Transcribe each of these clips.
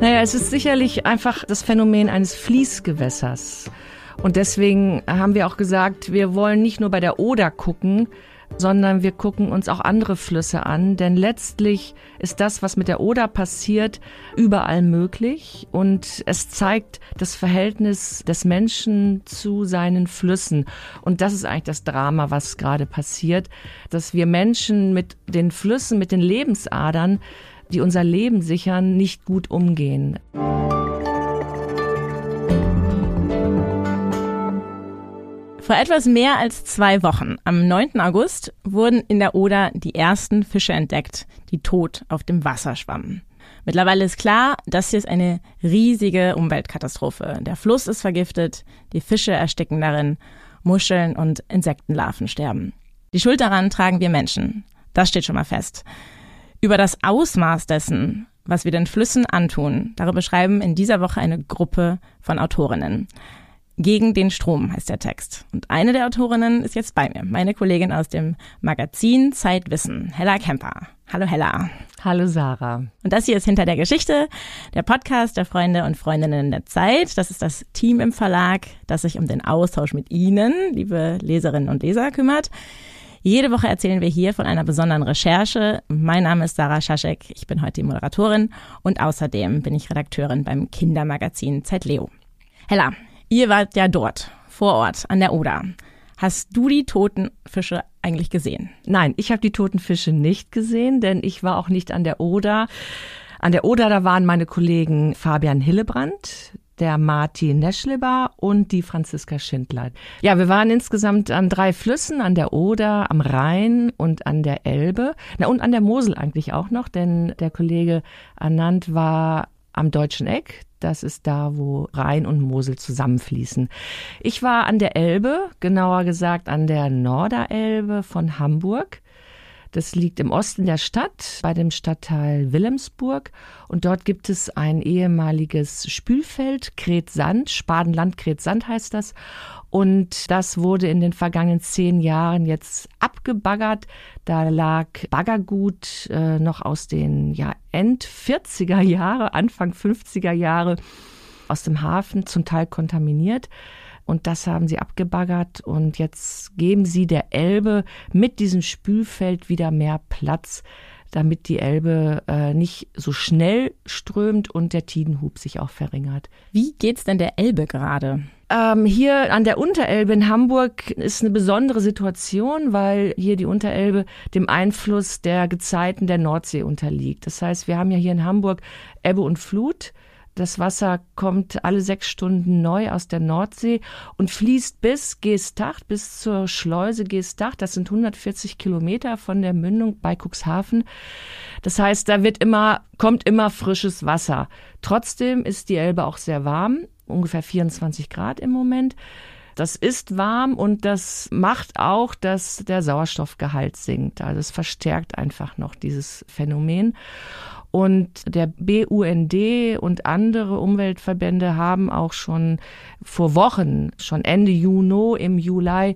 Naja, es ist sicherlich einfach das Phänomen eines Fließgewässers. Und deswegen haben wir auch gesagt, wir wollen nicht nur bei der Oder gucken, sondern wir gucken uns auch andere Flüsse an, denn letztlich ist das, was mit der Oder passiert, überall möglich und es zeigt das Verhältnis des Menschen zu seinen Flüssen. Und das ist eigentlich das Drama, was gerade passiert, dass wir Menschen mit den Flüssen, mit den Lebensadern, die unser Leben sichern, nicht gut umgehen. Vor etwas mehr als zwei Wochen, am 9. August, wurden in der Oder die ersten Fische entdeckt, die tot auf dem Wasser schwammen. Mittlerweile ist klar, das hier ist eine riesige Umweltkatastrophe. Der Fluss ist vergiftet, die Fische ersticken darin, Muscheln und Insektenlarven sterben. Die Schuld daran tragen wir Menschen. Das steht schon mal fest. Über das Ausmaß dessen, was wir den Flüssen antun, darüber schreiben in dieser Woche eine Gruppe von Autorinnen. Gegen den Strom heißt der Text. Und eine der Autorinnen ist jetzt bei mir, meine Kollegin aus dem Magazin Zeitwissen, Hella Kemper. Hallo Hella. Hallo Sarah. Und das hier ist Hinter der Geschichte, der Podcast der Freunde und Freundinnen der Zeit. Das ist das Team im Verlag, das sich um den Austausch mit Ihnen, liebe Leserinnen und Leser, kümmert. Jede Woche erzählen wir hier von einer besonderen Recherche. Mein Name ist Sarah Schaschek, ich bin heute die Moderatorin und außerdem bin ich Redakteurin beim Kindermagazin Zeit Leo. Hella, Ihr wart ja dort, vor Ort, an der Oder. Hast du die toten Fische eigentlich gesehen? Nein, ich habe die toten Fische nicht gesehen, denn ich war auch nicht an der Oder. An der Oder, da waren meine Kollegen Fabian Hillebrand, der Martin Neschleber und die Franziska Schindler. Ja, wir waren insgesamt an drei Flüssen, an der Oder, am Rhein und an der Elbe. Na, und an der Mosel eigentlich auch noch, denn der Kollege Anand war am Deutschen Eck. Das ist da, wo Rhein und Mosel zusammenfließen. Ich war an der Elbe, genauer gesagt an der Norderelbe von Hamburg. Das liegt im Osten der Stadt, bei dem Stadtteil Wilhelmsburg. Und dort gibt es ein ehemaliges Spülfeld, Kretsand, Spadenland Kretsand heißt das. Und das wurde in den vergangenen zehn Jahren jetzt abgebaggert. Da lag Baggergut äh, noch aus den ja, End 40er Jahre, Anfang 50er Jahre aus dem Hafen, zum Teil kontaminiert. Und das haben sie abgebaggert und jetzt geben sie der Elbe mit diesem Spülfeld wieder mehr Platz, damit die Elbe äh, nicht so schnell strömt und der Tidenhub sich auch verringert. Wie geht's denn der Elbe gerade? Ähm, hier an der Unterelbe in Hamburg ist eine besondere Situation, weil hier die Unterelbe dem Einfluss der Gezeiten der Nordsee unterliegt. Das heißt, wir haben ja hier in Hamburg Ebbe und Flut. Das Wasser kommt alle sechs Stunden neu aus der Nordsee und fließt bis Geestach, bis zur Schleuse Geestach. Das sind 140 Kilometer von der Mündung bei Cuxhaven. Das heißt, da wird immer, kommt immer frisches Wasser. Trotzdem ist die Elbe auch sehr warm, ungefähr 24 Grad im Moment. Das ist warm und das macht auch, dass der Sauerstoffgehalt sinkt. Also es verstärkt einfach noch dieses Phänomen. Und der BUND und andere Umweltverbände haben auch schon vor Wochen, schon Ende Juni, im Juli,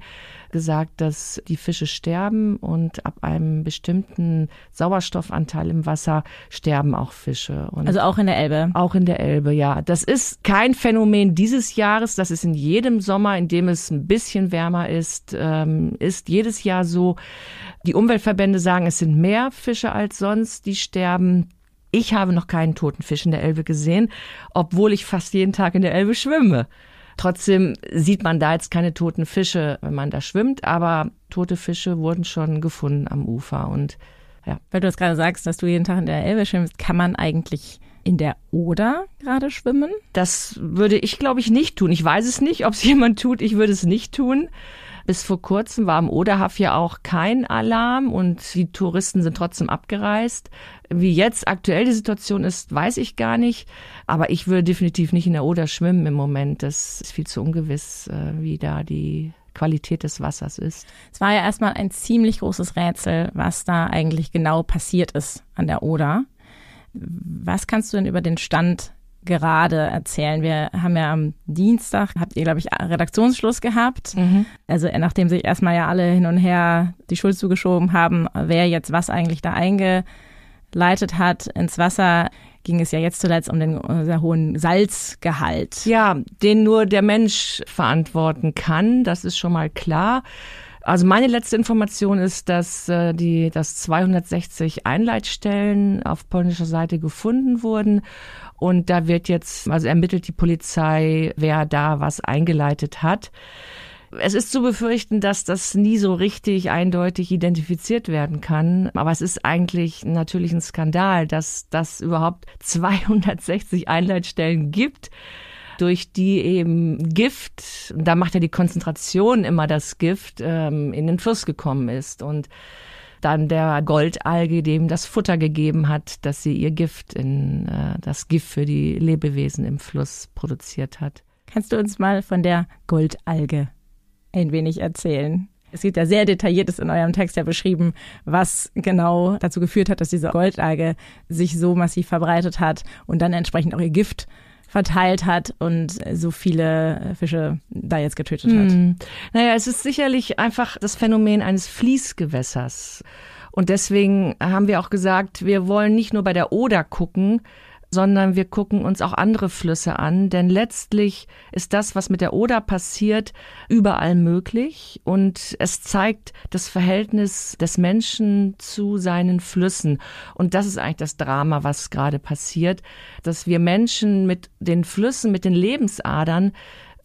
gesagt, dass die Fische sterben und ab einem bestimmten Sauerstoffanteil im Wasser sterben auch Fische. Und also auch in der Elbe? Auch in der Elbe, ja. Das ist kein Phänomen dieses Jahres. Das ist in jedem Sommer, in dem es ein bisschen wärmer ist, ähm, ist jedes Jahr so. Die Umweltverbände sagen, es sind mehr Fische als sonst, die sterben. Ich habe noch keinen toten Fisch in der Elbe gesehen, obwohl ich fast jeden Tag in der Elbe schwimme. Trotzdem sieht man da jetzt keine toten Fische, wenn man da schwimmt, aber tote Fische wurden schon gefunden am Ufer und ja. Weil du es gerade sagst, dass du jeden Tag in der Elbe schwimmst, kann man eigentlich in der Oder gerade schwimmen? Das würde ich, glaube ich, nicht tun. Ich weiß es nicht, ob es jemand tut. Ich würde es nicht tun. Bis vor kurzem war am Oderhaf ja auch kein Alarm und die Touristen sind trotzdem abgereist. Wie jetzt aktuell die Situation ist, weiß ich gar nicht. Aber ich würde definitiv nicht in der Oder schwimmen im Moment. Das ist viel zu ungewiss, äh, wie da die Qualität des Wassers ist. Es war ja erstmal ein ziemlich großes Rätsel, was da eigentlich genau passiert ist an der Oder. Was kannst du denn über den Stand gerade erzählen. Wir haben ja am Dienstag, habt ihr, glaube ich, Redaktionsschluss gehabt. Mhm. Also nachdem sich erstmal ja alle hin und her die Schuld zugeschoben haben, wer jetzt was eigentlich da eingeleitet hat ins Wasser. ging es ja jetzt zuletzt um den äh, sehr hohen Salzgehalt. Ja, den nur der Mensch verantworten kann, das ist schon mal klar. Also meine letzte Information ist, dass äh, die, dass 260 Einleitstellen auf polnischer Seite gefunden wurden. Und da wird jetzt, also ermittelt die Polizei, wer da was eingeleitet hat. Es ist zu befürchten, dass das nie so richtig eindeutig identifiziert werden kann. Aber es ist eigentlich natürlich ein Skandal, dass das überhaupt 260 Einleitstellen gibt durch die eben Gift, da macht ja die Konzentration immer das Gift, ähm, in den Fluss gekommen ist. Und dann der Goldalge dem das Futter gegeben hat, dass sie ihr Gift in äh, das Gift für die Lebewesen im Fluss produziert hat. Kannst du uns mal von der Goldalge ein wenig erzählen? Es gibt ja sehr detailliertes in eurem Text ja beschrieben, was genau dazu geführt hat, dass diese Goldalge sich so massiv verbreitet hat und dann entsprechend auch ihr Gift verteilt hat und so viele Fische da jetzt getötet hat. Hm. Naja, es ist sicherlich einfach das Phänomen eines Fließgewässers. Und deswegen haben wir auch gesagt, wir wollen nicht nur bei der Oder gucken, sondern wir gucken uns auch andere Flüsse an, denn letztlich ist das, was mit der Oder passiert, überall möglich und es zeigt das Verhältnis des Menschen zu seinen Flüssen. Und das ist eigentlich das Drama, was gerade passiert, dass wir Menschen mit den Flüssen, mit den Lebensadern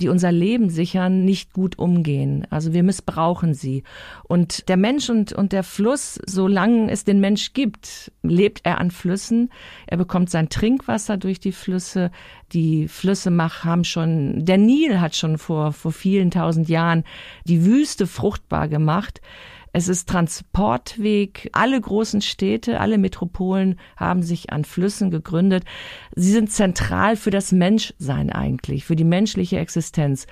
die unser Leben sichern, nicht gut umgehen. Also wir missbrauchen sie. Und der Mensch und, und der Fluss, solange es den Mensch gibt, lebt er an Flüssen. Er bekommt sein Trinkwasser durch die Flüsse. Die Flüsse haben schon, der Nil hat schon vor, vor vielen tausend Jahren die Wüste fruchtbar gemacht. Es ist Transportweg. Alle großen Städte, alle Metropolen haben sich an Flüssen gegründet. Sie sind zentral für das Menschsein eigentlich, für die menschliche Existenz.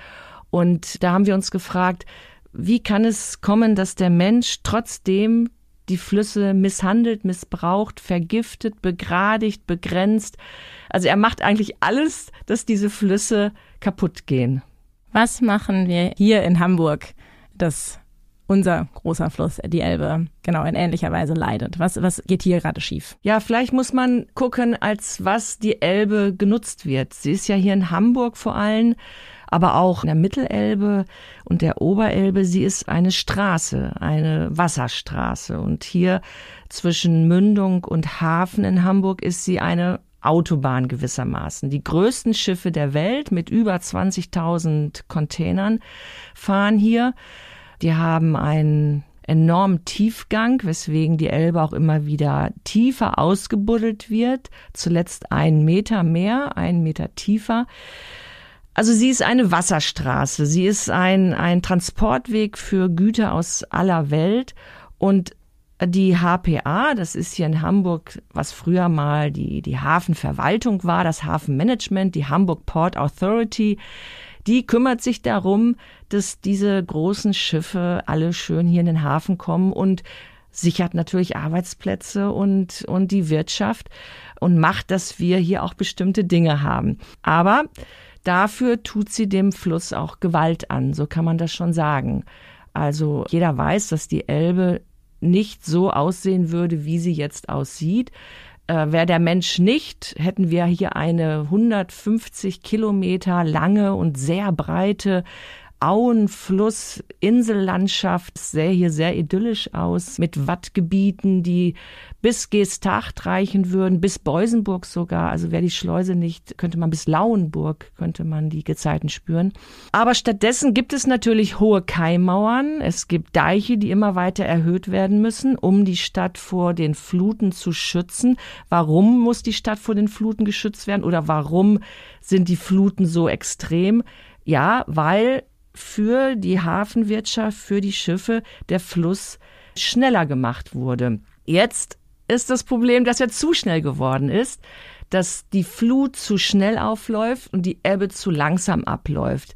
Und da haben wir uns gefragt, wie kann es kommen, dass der Mensch trotzdem die Flüsse misshandelt, missbraucht, vergiftet, begradigt, begrenzt. Also er macht eigentlich alles, dass diese Flüsse kaputt gehen. Was machen wir hier in Hamburg, das unser großer Fluss, die Elbe, genau in ähnlicher Weise leidet. Was, was geht hier gerade schief? Ja, vielleicht muss man gucken, als was die Elbe genutzt wird. Sie ist ja hier in Hamburg vor allem, aber auch in der Mittelelbe und der Oberelbe. Sie ist eine Straße, eine Wasserstraße. Und hier zwischen Mündung und Hafen in Hamburg ist sie eine Autobahn gewissermaßen. Die größten Schiffe der Welt mit über 20.000 Containern fahren hier. Die haben einen enormen Tiefgang, weswegen die Elbe auch immer wieder tiefer ausgebuddelt wird. Zuletzt einen Meter mehr, einen Meter tiefer. Also sie ist eine Wasserstraße. Sie ist ein, ein Transportweg für Güter aus aller Welt. Und die HPA, das ist hier in Hamburg, was früher mal die, die Hafenverwaltung war, das Hafenmanagement, die Hamburg Port Authority, die kümmert sich darum, dass diese großen Schiffe alle schön hier in den Hafen kommen und sichert natürlich Arbeitsplätze und, und die Wirtschaft und macht, dass wir hier auch bestimmte Dinge haben. Aber dafür tut sie dem Fluss auch Gewalt an, so kann man das schon sagen. Also jeder weiß, dass die Elbe nicht so aussehen würde, wie sie jetzt aussieht. Äh, Wäre der Mensch nicht, hätten wir hier eine 150 Kilometer lange und sehr breite Auen, Fluss, Insellandschaft, sähe hier sehr idyllisch aus, mit Wattgebieten, die bis Geesthacht reichen würden, bis Beusenburg sogar. Also wäre die Schleuse nicht, könnte man bis Lauenburg, könnte man die Gezeiten spüren. Aber stattdessen gibt es natürlich hohe Kaimauern. Es gibt Deiche, die immer weiter erhöht werden müssen, um die Stadt vor den Fluten zu schützen. Warum muss die Stadt vor den Fluten geschützt werden oder warum sind die Fluten so extrem? Ja, weil für die Hafenwirtschaft, für die Schiffe der Fluss schneller gemacht wurde. Jetzt ist das Problem, dass er zu schnell geworden ist, dass die Flut zu schnell aufläuft und die Ebbe zu langsam abläuft.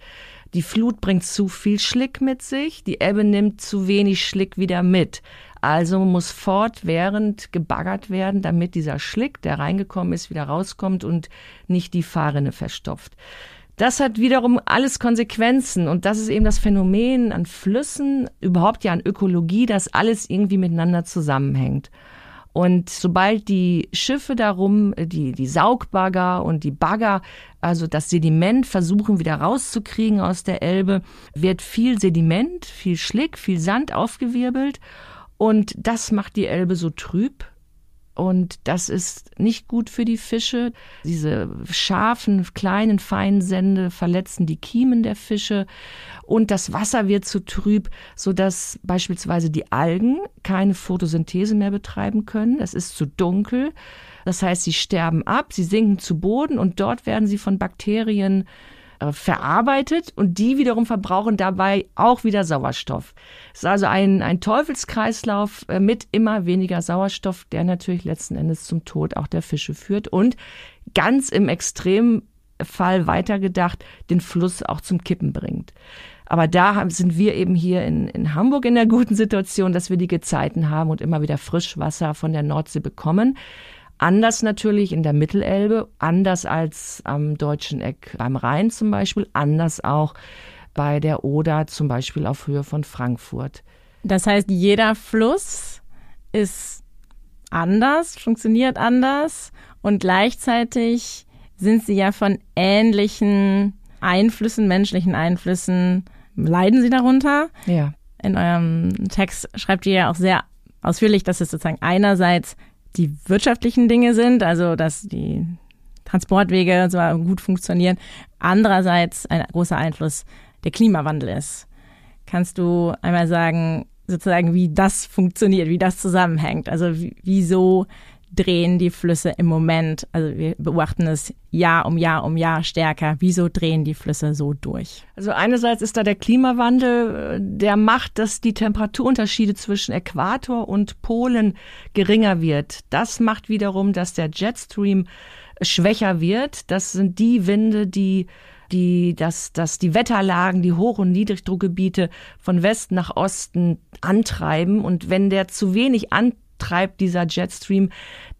Die Flut bringt zu viel Schlick mit sich, die Ebbe nimmt zu wenig Schlick wieder mit. Also muss fortwährend gebaggert werden, damit dieser Schlick, der reingekommen ist, wieder rauskommt und nicht die Fahrrinne verstopft. Das hat wiederum alles Konsequenzen und das ist eben das Phänomen an Flüssen, überhaupt ja an Ökologie, dass alles irgendwie miteinander zusammenhängt. Und sobald die Schiffe darum, die, die Saugbagger und die Bagger, also das Sediment versuchen wieder rauszukriegen aus der Elbe, wird viel Sediment, viel Schlick, viel Sand aufgewirbelt. Und das macht die Elbe so trüb, und das ist nicht gut für die Fische. Diese scharfen, kleinen Feinsende verletzen die Kiemen der Fische. Und das Wasser wird zu trüb, sodass beispielsweise die Algen keine Photosynthese mehr betreiben können. Es ist zu dunkel. Das heißt, sie sterben ab, sie sinken zu Boden und dort werden sie von Bakterien verarbeitet und die wiederum verbrauchen dabei auch wieder Sauerstoff. Es ist also ein, ein Teufelskreislauf äh, mit immer weniger Sauerstoff, der natürlich letzten Endes zum Tod auch der Fische führt und ganz im Extremfall weitergedacht den Fluss auch zum Kippen bringt. Aber da sind wir eben hier in, in Hamburg in der guten Situation, dass wir die Gezeiten haben und immer wieder Frischwasser von der Nordsee bekommen. Anders natürlich in der Mittelelbe, anders als am deutschen Eck beim Rhein zum Beispiel, anders auch bei der Oder zum Beispiel auf Höhe von Frankfurt. Das heißt, jeder Fluss ist anders, funktioniert anders und gleichzeitig sind sie ja von ähnlichen Einflüssen, menschlichen Einflüssen, leiden sie darunter. Ja. In eurem Text schreibt ihr ja auch sehr ausführlich, dass es sozusagen einerseits die wirtschaftlichen Dinge sind, also dass die Transportwege zwar gut funktionieren, andererseits ein großer Einfluss der Klimawandel ist. Kannst du einmal sagen, sozusagen, wie das funktioniert, wie das zusammenhängt? Also wieso drehen die Flüsse im Moment, also wir beobachten es Jahr um Jahr um Jahr stärker, wieso drehen die Flüsse so durch? Also einerseits ist da der Klimawandel, der macht, dass die Temperaturunterschiede zwischen Äquator und Polen geringer wird. Das macht wiederum, dass der Jetstream schwächer wird. Das sind die Winde, die die, dass, dass die Wetterlagen, die Hoch- und Niedrigdruckgebiete von Westen nach Osten antreiben. Und wenn der zu wenig antreibt, treibt dieser Jetstream,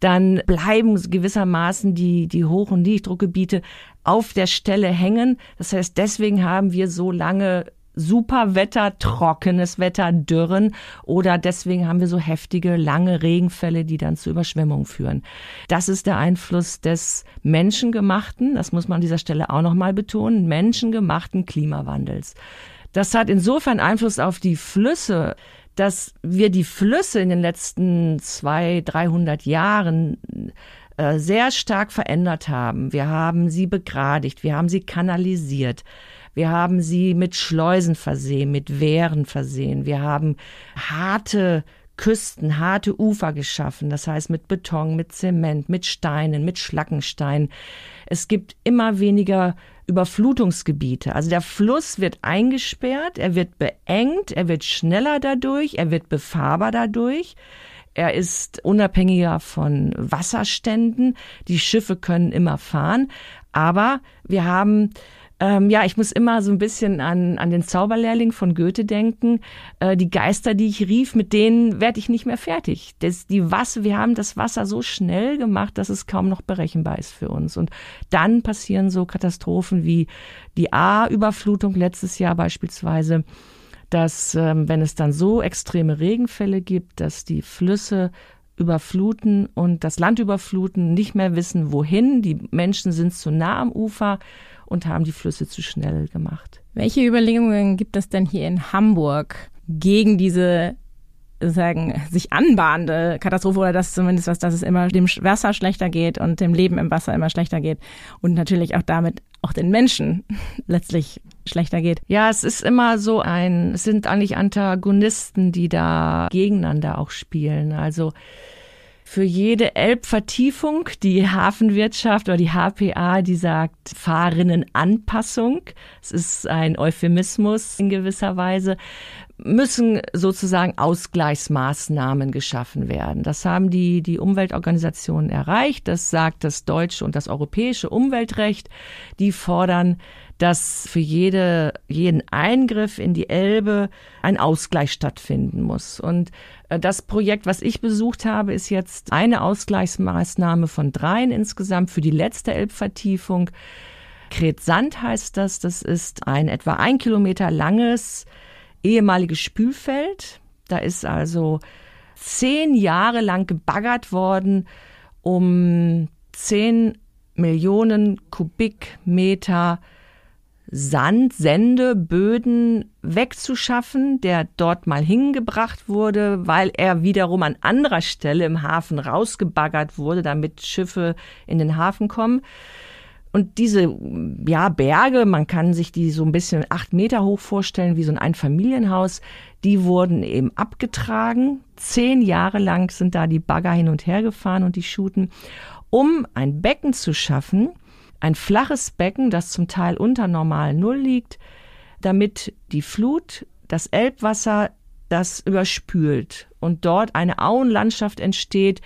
dann bleiben gewissermaßen die, die Hoch- und Niedrigdruckgebiete auf der Stelle hängen. Das heißt, deswegen haben wir so lange super Wetter, trockenes Wetter, Dürren oder deswegen haben wir so heftige, lange Regenfälle, die dann zu Überschwemmungen führen. Das ist der Einfluss des menschengemachten, das muss man an dieser Stelle auch nochmal betonen, menschengemachten Klimawandels. Das hat insofern Einfluss auf die Flüsse, dass wir die Flüsse in den letzten zwei, dreihundert Jahren äh, sehr stark verändert haben. Wir haben sie begradigt, wir haben sie kanalisiert, wir haben sie mit Schleusen versehen, mit Wehren versehen, wir haben harte Küsten, harte Ufer geschaffen, das heißt mit Beton, mit Zement, mit Steinen, mit Schlackenstein. Es gibt immer weniger Überflutungsgebiete. Also der Fluss wird eingesperrt, er wird beengt, er wird schneller dadurch, er wird befahrbar dadurch. Er ist unabhängiger von Wasserständen. Die Schiffe können immer fahren. Aber wir haben ähm, ja, ich muss immer so ein bisschen an, an den Zauberlehrling von Goethe denken. Äh, die Geister, die ich rief, mit denen werde ich nicht mehr fertig. Das, die Wasser, wir haben das Wasser so schnell gemacht, dass es kaum noch berechenbar ist für uns. Und dann passieren so Katastrophen wie die A-Überflutung letztes Jahr beispielsweise dass ähm, wenn es dann so extreme Regenfälle gibt, dass die Flüsse überfluten und das Land überfluten, nicht mehr wissen, wohin. Die Menschen sind zu nah am Ufer und haben die Flüsse zu schnell gemacht. Welche Überlegungen gibt es denn hier in Hamburg gegen diese sagen, sich anbahnende Katastrophe oder das zumindest was, dass es immer dem Wasser schlechter geht und dem Leben im Wasser immer schlechter geht und natürlich auch damit auch den Menschen letztlich schlechter geht. Ja, es ist immer so ein, es sind eigentlich Antagonisten, die da gegeneinander auch spielen. Also für jede Elbvertiefung, die Hafenwirtschaft oder die HPA, die sagt Fahrerinnenanpassung. Es ist ein Euphemismus in gewisser Weise müssen sozusagen Ausgleichsmaßnahmen geschaffen werden. Das haben die, die Umweltorganisationen erreicht. Das sagt das deutsche und das europäische Umweltrecht. Die fordern dass für jede, jeden Eingriff in die Elbe ein Ausgleich stattfinden muss. Und äh, das Projekt, was ich besucht habe, ist jetzt eine Ausgleichsmaßnahme von dreien insgesamt für die letzte Elbvertiefung. Kretsand heißt das. Das ist ein etwa ein Kilometer langes ehemaliges Spülfeld. Da ist also zehn Jahre lang gebaggert worden, um zehn Millionen Kubikmeter Sand, Sände, Böden wegzuschaffen, der dort mal hingebracht wurde, weil er wiederum an anderer Stelle im Hafen rausgebaggert wurde, damit Schiffe in den Hafen kommen. Und diese ja, Berge, man kann sich die so ein bisschen acht Meter hoch vorstellen, wie so ein Einfamilienhaus, die wurden eben abgetragen. Zehn Jahre lang sind da die Bagger hin und her gefahren und die Schuten, um ein Becken zu schaffen, ein flaches Becken, das zum Teil unter normal Null liegt, damit die Flut, das Elbwasser das überspült und dort eine Auenlandschaft entsteht.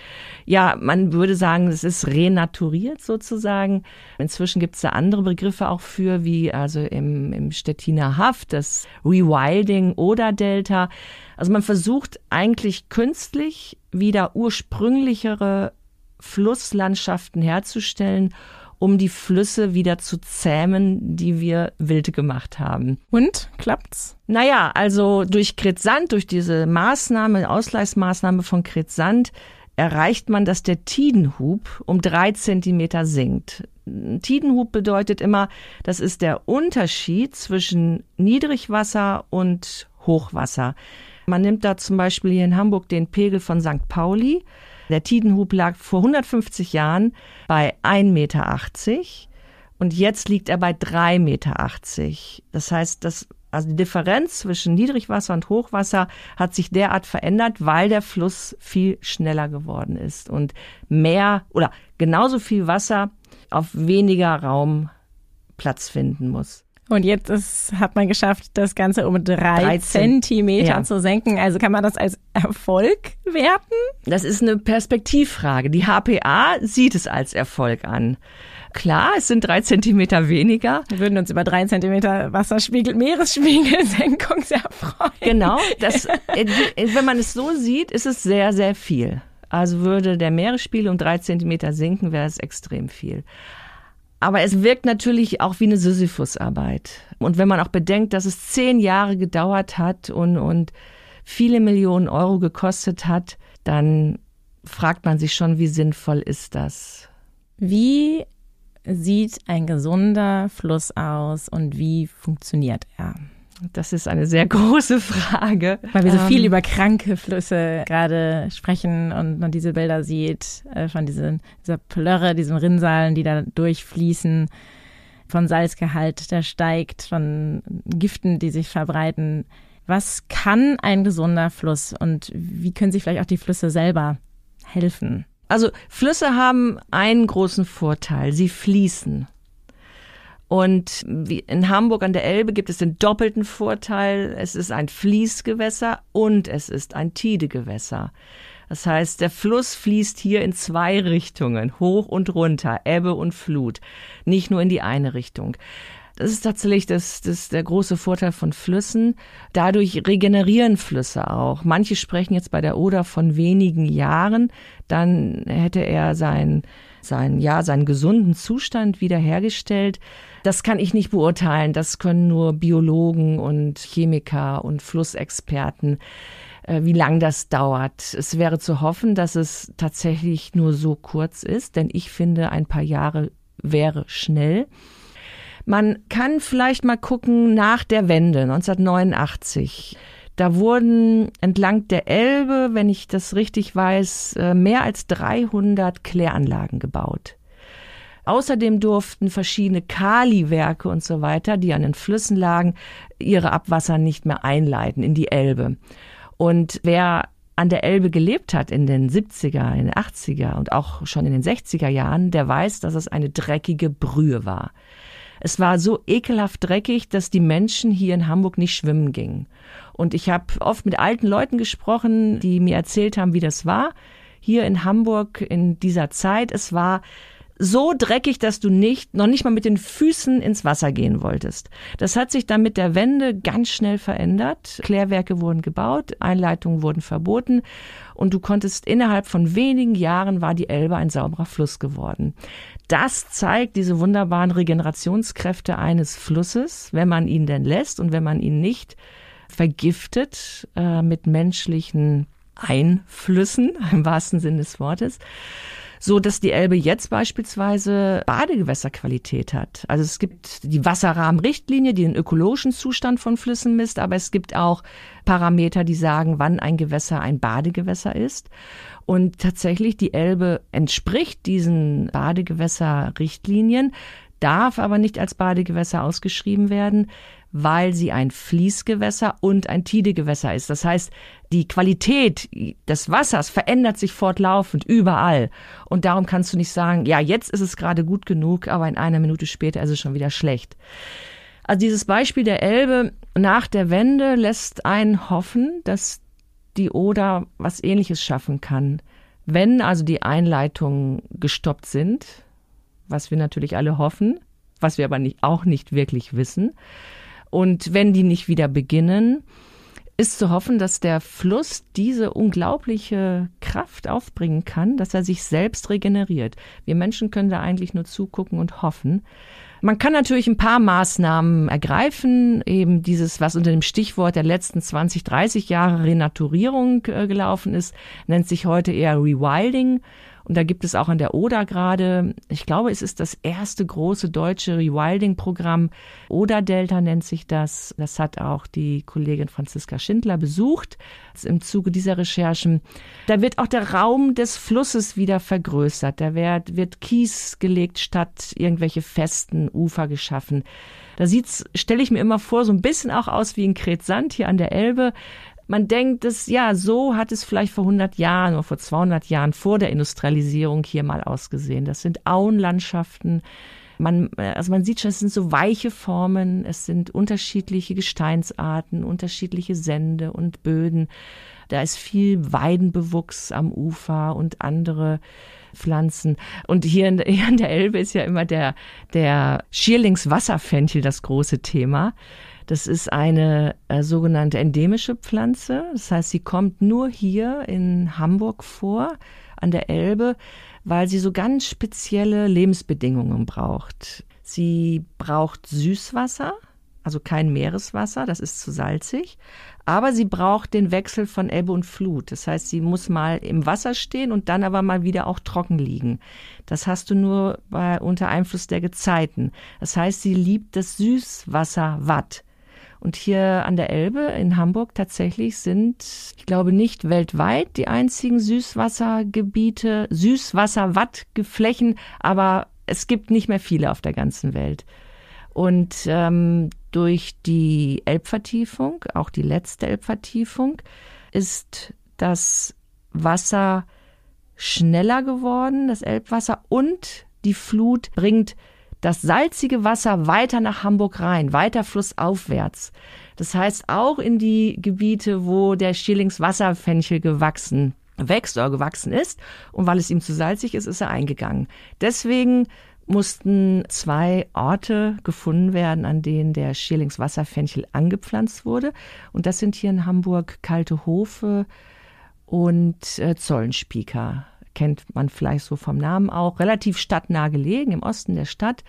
Ja, man würde sagen, es ist renaturiert sozusagen. Inzwischen gibt es da andere Begriffe auch für, wie also im, im Stettiner Haft, das Rewilding oder Delta. Also man versucht eigentlich künstlich wieder ursprünglichere Flusslandschaften herzustellen um die Flüsse wieder zu zähmen, die wir wild gemacht haben. Und klappt's? Naja, also durch Kretsand, durch diese Maßnahme, Ausgleichsmaßnahme von Kretsand, erreicht man, dass der Tidenhub um drei Zentimeter sinkt. Tidenhub bedeutet immer, das ist der Unterschied zwischen Niedrigwasser und Hochwasser. Man nimmt da zum Beispiel hier in Hamburg den Pegel von St. Pauli. Der Tidenhub lag vor 150 Jahren bei 1,80 Meter und jetzt liegt er bei 3,80 Meter. Das heißt, das, also die Differenz zwischen Niedrigwasser und Hochwasser hat sich derart verändert, weil der Fluss viel schneller geworden ist und mehr oder genauso viel Wasser auf weniger Raum Platz finden muss. Und jetzt ist, hat man geschafft, das Ganze um drei 13. Zentimeter ja. zu senken. Also kann man das als Erfolg werten? Das ist eine Perspektivfrage. Die HPA sieht es als Erfolg an. Klar, es sind drei Zentimeter weniger. Wir würden uns über drei Zentimeter Wasserspiegel, Meeresspiegelsenkung sehr freuen. Genau, das, äh, wenn man es so sieht, ist es sehr, sehr viel. Also würde der Meeresspiegel um drei Zentimeter sinken, wäre es extrem viel. Aber es wirkt natürlich auch wie eine Sisyphusarbeit. Und wenn man auch bedenkt, dass es zehn Jahre gedauert hat und, und viele Millionen Euro gekostet hat, dann fragt man sich schon, wie sinnvoll ist das? Wie sieht ein gesunder Fluss aus und wie funktioniert er? Das ist eine sehr große Frage. Weil wir so viel ähm, über kranke Flüsse gerade sprechen und man diese Bilder sieht, äh, von diesen, dieser Plörre, diesen Rinnsalen, die da durchfließen, von Salzgehalt, der steigt, von Giften, die sich verbreiten. Was kann ein gesunder Fluss und wie können sich vielleicht auch die Flüsse selber helfen? Also Flüsse haben einen großen Vorteil. Sie fließen. Und in Hamburg an der Elbe gibt es den doppelten Vorteil. Es ist ein Fließgewässer und es ist ein Tidegewässer. Das heißt, der Fluss fließt hier in zwei Richtungen, hoch und runter, Ebbe und Flut, nicht nur in die eine Richtung. Das ist tatsächlich das, das der große Vorteil von Flüssen. Dadurch regenerieren Flüsse auch. Manche sprechen jetzt bei der Oder von wenigen Jahren. Dann hätte er sein, sein, ja, seinen gesunden Zustand wiederhergestellt. Das kann ich nicht beurteilen. Das können nur Biologen und Chemiker und Flussexperten äh, wie lang das dauert. Es wäre zu hoffen, dass es tatsächlich nur so kurz ist, denn ich finde, ein paar Jahre wäre schnell. Man kann vielleicht mal gucken nach der Wende 1989. Da wurden entlang der Elbe, wenn ich das richtig weiß, äh, mehr als 300 Kläranlagen gebaut. Außerdem durften verschiedene Kaliwerke und so weiter, die an den Flüssen lagen, ihre Abwasser nicht mehr einleiten in die Elbe. Und wer an der Elbe gelebt hat in den 70er, in den 80er und auch schon in den 60er Jahren, der weiß, dass es eine dreckige Brühe war. Es war so ekelhaft dreckig, dass die Menschen hier in Hamburg nicht schwimmen gingen. Und ich habe oft mit alten Leuten gesprochen, die mir erzählt haben, wie das war hier in Hamburg in dieser Zeit. Es war so dreckig, dass du nicht, noch nicht mal mit den Füßen ins Wasser gehen wolltest. Das hat sich dann mit der Wende ganz schnell verändert. Klärwerke wurden gebaut, Einleitungen wurden verboten und du konntest innerhalb von wenigen Jahren war die Elbe ein sauberer Fluss geworden. Das zeigt diese wunderbaren Regenerationskräfte eines Flusses, wenn man ihn denn lässt und wenn man ihn nicht vergiftet äh, mit menschlichen Einflüssen im wahrsten Sinne des Wortes so dass die Elbe jetzt beispielsweise Badegewässerqualität hat. Also es gibt die Wasserrahmenrichtlinie, die den ökologischen Zustand von Flüssen misst, aber es gibt auch Parameter, die sagen, wann ein Gewässer ein Badegewässer ist. Und tatsächlich die Elbe entspricht diesen Badegewässerrichtlinien, darf aber nicht als Badegewässer ausgeschrieben werden, weil sie ein Fließgewässer und ein Tidegewässer ist. Das heißt, die Qualität des Wassers verändert sich fortlaufend überall. Und darum kannst du nicht sagen, ja, jetzt ist es gerade gut genug, aber in einer Minute später ist es schon wieder schlecht. Also dieses Beispiel der Elbe nach der Wende lässt einen hoffen, dass die Oder was ähnliches schaffen kann. Wenn also die Einleitungen gestoppt sind, was wir natürlich alle hoffen, was wir aber nicht, auch nicht wirklich wissen, und wenn die nicht wieder beginnen, ist zu hoffen, dass der Fluss diese unglaubliche Kraft aufbringen kann, dass er sich selbst regeneriert. Wir Menschen können da eigentlich nur zugucken und hoffen. Man kann natürlich ein paar Maßnahmen ergreifen, eben dieses, was unter dem Stichwort der letzten 20, 30 Jahre Renaturierung äh, gelaufen ist, nennt sich heute eher Rewilding. Und da gibt es auch an der Oder gerade, ich glaube, es ist das erste große deutsche Rewilding-Programm. Oder-Delta nennt sich das. Das hat auch die Kollegin Franziska Schindler besucht im Zuge dieser Recherchen. Da wird auch der Raum des Flusses wieder vergrößert. Da wird, wird Kies gelegt statt irgendwelche festen Ufer geschaffen. Da sieht's, stelle ich mir immer vor, so ein bisschen auch aus wie in Kretsand hier an der Elbe man denkt, dass ja, so hat es vielleicht vor 100 Jahren oder vor 200 Jahren vor der Industrialisierung hier mal ausgesehen. Das sind Auenlandschaften. Man, also man sieht schon, es sind so weiche Formen, es sind unterschiedliche Gesteinsarten, unterschiedliche Sände und Böden. Da ist viel Weidenbewuchs am Ufer und andere Pflanzen. Und hier in, hier in der Elbe ist ja immer der, der Schierlingswasserfenchel das große Thema. Das ist eine äh, sogenannte endemische Pflanze. Das heißt, sie kommt nur hier in Hamburg vor, an der Elbe, weil sie so ganz spezielle Lebensbedingungen braucht. Sie braucht Süßwasser, also kein Meereswasser, das ist zu salzig, aber sie braucht den Wechsel von Ebbe und Flut. Das heißt, sie muss mal im Wasser stehen und dann aber mal wieder auch trocken liegen. Das hast du nur bei, unter Einfluss der Gezeiten. Das heißt, sie liebt das Süßwasser Watt. Und hier an der Elbe in Hamburg tatsächlich sind, ich glaube nicht weltweit die einzigen Süßwassergebiete, Süßwasserwattgeflächen, aber es gibt nicht mehr viele auf der ganzen Welt. Und ähm, durch die Elbvertiefung, auch die letzte Elbvertiefung, ist das Wasser schneller geworden, das Elbwasser, und die Flut bringt das salzige Wasser weiter nach Hamburg rein, weiter flussaufwärts. Das heißt auch in die Gebiete, wo der Schierlingswasserfenchel gewachsen wächst oder gewachsen ist. Und weil es ihm zu salzig ist, ist er eingegangen. Deswegen mussten zwei Orte gefunden werden, an denen der Schierlingswasserfenchel angepflanzt wurde. Und das sind hier in Hamburg Kalte Hofe und äh, Zollenspieker kennt man vielleicht so vom Namen auch, relativ stadtnah gelegen im Osten der Stadt.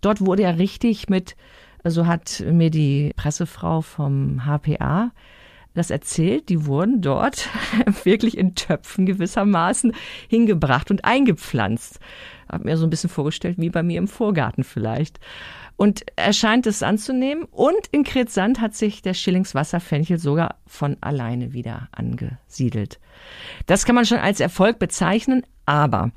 Dort wurde er richtig mit, so hat mir die Pressefrau vom HPA das erzählt, die wurden dort wirklich in Töpfen gewissermaßen hingebracht und eingepflanzt. Hab mir so ein bisschen vorgestellt, wie bei mir im Vorgarten vielleicht. Und er scheint es anzunehmen. Und in Kretsand hat sich der Schillingswasserfenchel sogar von alleine wieder angesiedelt. Das kann man schon als Erfolg bezeichnen, aber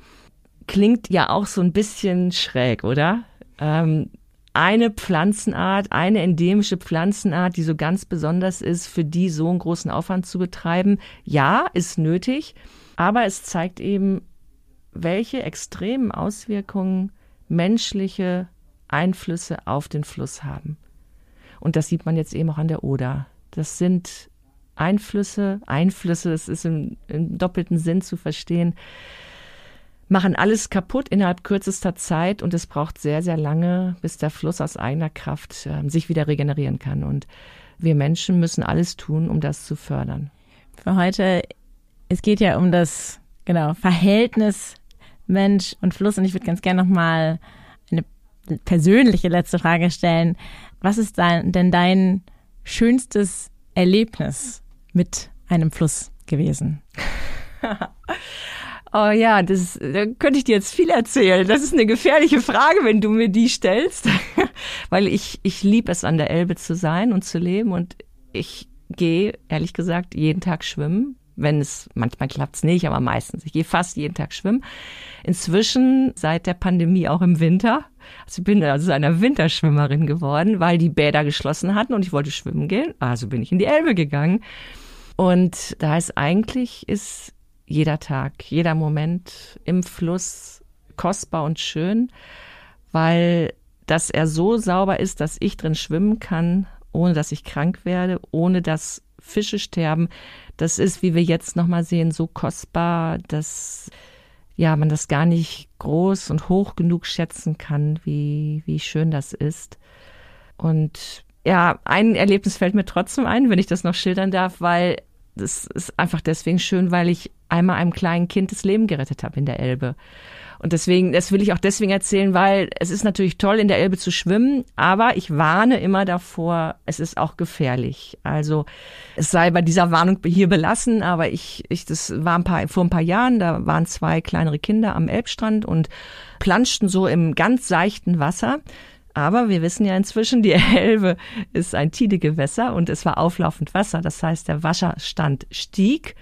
klingt ja auch so ein bisschen schräg, oder? Ähm, eine Pflanzenart, eine endemische Pflanzenart, die so ganz besonders ist, für die so einen großen Aufwand zu betreiben. Ja, ist nötig, aber es zeigt eben, welche extremen Auswirkungen menschliche Einflüsse auf den Fluss haben. Und das sieht man jetzt eben auch an der Oder. Das sind Einflüsse, Einflüsse, es ist im, im, doppelten Sinn zu verstehen, machen alles kaputt innerhalb kürzester Zeit und es braucht sehr, sehr lange, bis der Fluss aus eigener Kraft äh, sich wieder regenerieren kann. Und wir Menschen müssen alles tun, um das zu fördern. Für heute, es geht ja um das genau Verhältnis Mensch und Fluss und ich würde ganz gerne nochmal persönliche letzte Frage stellen. Was ist denn dein schönstes Erlebnis mit einem Fluss gewesen? Oh ja, das da könnte ich dir jetzt viel erzählen. Das ist eine gefährliche Frage, wenn du mir die stellst, weil ich ich liebe es an der Elbe zu sein und zu leben und ich gehe ehrlich gesagt jeden Tag schwimmen, wenn es manchmal klappt's nicht, aber meistens. Ich gehe fast jeden Tag schwimmen. Inzwischen seit der Pandemie auch im Winter. Also ich bin also einer Winterschwimmerin geworden, weil die Bäder geschlossen hatten und ich wollte schwimmen gehen. Also bin ich in die Elbe gegangen. Und da ist eigentlich ist jeder Tag, jeder Moment im Fluss kostbar und schön, weil dass er so sauber ist, dass ich drin schwimmen kann, ohne dass ich krank werde, ohne dass Fische sterben. Das ist, wie wir jetzt nochmal sehen, so kostbar, dass ja, man das gar nicht groß und hoch genug schätzen kann, wie, wie schön das ist. Und ja, ein Erlebnis fällt mir trotzdem ein, wenn ich das noch schildern darf, weil das ist einfach deswegen schön, weil ich einmal einem kleinen Kind das Leben gerettet habe in der Elbe. Und deswegen, das will ich auch deswegen erzählen, weil es ist natürlich toll, in der Elbe zu schwimmen, aber ich warne immer davor, es ist auch gefährlich. Also es sei bei dieser Warnung hier belassen, aber ich, ich das war ein paar, vor ein paar Jahren, da waren zwei kleinere Kinder am Elbstrand und planschten so im ganz seichten Wasser. Aber wir wissen ja inzwischen, die Elbe ist ein Tidegewässer und es war auflaufend Wasser. Das heißt, der Wasserstand stieg.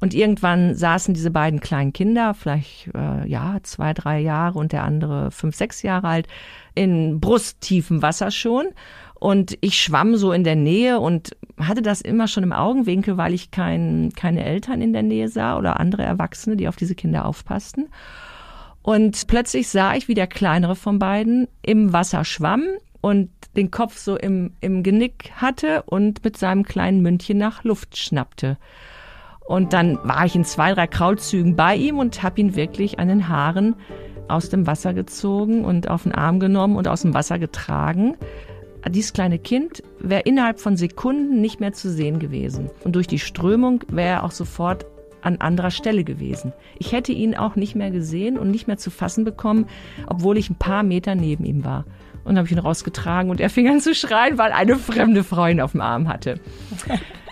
Und irgendwann saßen diese beiden kleinen Kinder, vielleicht äh, ja zwei, drei Jahre und der andere fünf, sechs Jahre alt, in brusttiefem Wasser schon. Und ich schwamm so in der Nähe und hatte das immer schon im Augenwinkel, weil ich kein, keine Eltern in der Nähe sah oder andere Erwachsene, die auf diese Kinder aufpassten. Und plötzlich sah ich, wie der kleinere von beiden im Wasser schwamm und den Kopf so im, im Genick hatte und mit seinem kleinen Mündchen nach Luft schnappte. Und dann war ich in zwei, drei Kraulzügen bei ihm und habe ihn wirklich an den Haaren aus dem Wasser gezogen und auf den Arm genommen und aus dem Wasser getragen. Dieses kleine Kind wäre innerhalb von Sekunden nicht mehr zu sehen gewesen. Und durch die Strömung wäre er auch sofort an anderer Stelle gewesen. Ich hätte ihn auch nicht mehr gesehen und nicht mehr zu fassen bekommen, obwohl ich ein paar Meter neben ihm war. Und habe ich ihn rausgetragen und er fing an zu schreien, weil eine fremde Frau ihn auf dem Arm hatte.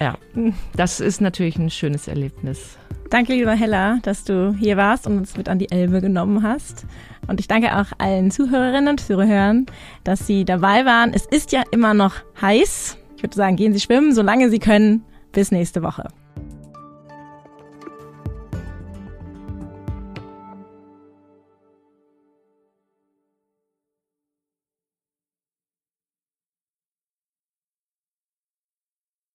Ja, das ist natürlich ein schönes Erlebnis. Danke, lieber Hella, dass du hier warst und uns mit an die Elbe genommen hast. Und ich danke auch allen Zuhörerinnen und Zuhörern, dass sie dabei waren. Es ist ja immer noch heiß. Ich würde sagen, gehen Sie schwimmen, solange Sie können. Bis nächste Woche.